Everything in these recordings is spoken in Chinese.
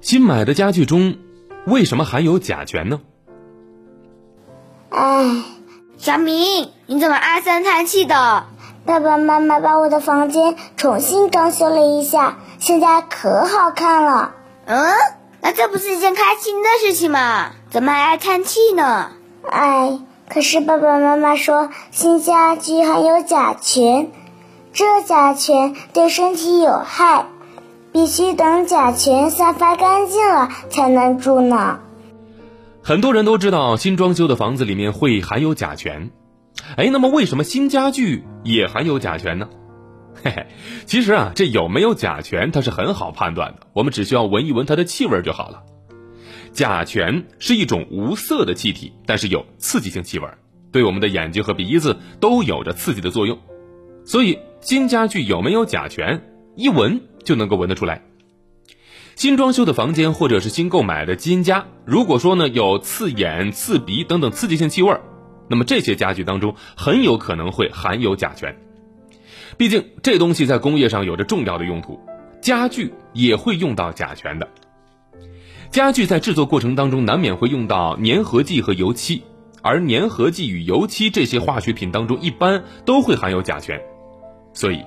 新买的家具中为什么含有甲醛呢？唉，小明，你怎么唉声叹气的？爸爸妈妈把我的房间重新装修了一下，现在可好看了。嗯，那这不是一件开心的事情吗？怎么还爱叹气呢？哎，可是爸爸妈妈说新家具含有甲醛，这甲醛对身体有害，必须等甲醛散发干净了才能住呢。很多人都知道新装修的房子里面会含有甲醛，哎，那么为什么新家具也含有甲醛呢？嘿嘿，其实啊，这有没有甲醛它是很好判断的，我们只需要闻一闻它的气味就好了。甲醛是一种无色的气体，但是有刺激性气味，对我们的眼睛和鼻子都有着刺激的作用，所以新家具有没有甲醛，一闻就能够闻得出来。新装修的房间或者是新购买的新家，如果说呢有刺眼、刺鼻等等刺激性气味，那么这些家具当中很有可能会含有甲醛。毕竟这东西在工业上有着重要的用途，家具也会用到甲醛的。家具在制作过程当中难免会用到粘合剂和油漆，而粘合剂与油漆这些化学品当中一般都会含有甲醛，所以。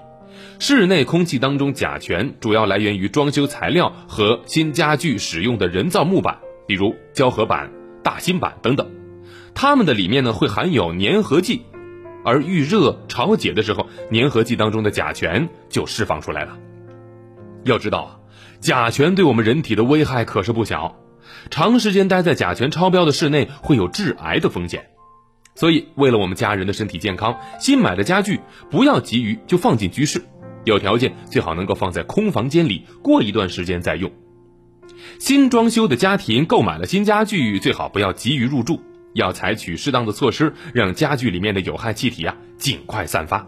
室内空气当中甲醛主要来源于装修材料和新家具使用的人造木板，比如胶合板、大芯板等等，它们的里面呢会含有粘合剂，而遇热潮解的时候，粘合剂当中的甲醛就释放出来了。要知道啊，甲醛对我们人体的危害可是不小，长时间待在甲醛超标的室内会有致癌的风险。所以，为了我们家人的身体健康，新买的家具不要急于就放进居室，有条件最好能够放在空房间里，过一段时间再用。新装修的家庭购买了新家具，最好不要急于入住，要采取适当的措施，让家具里面的有害气体啊尽快散发。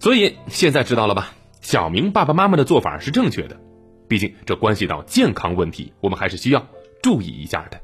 所以现在知道了吧？小明爸爸妈妈的做法是正确的，毕竟这关系到健康问题，我们还是需要注意一下的。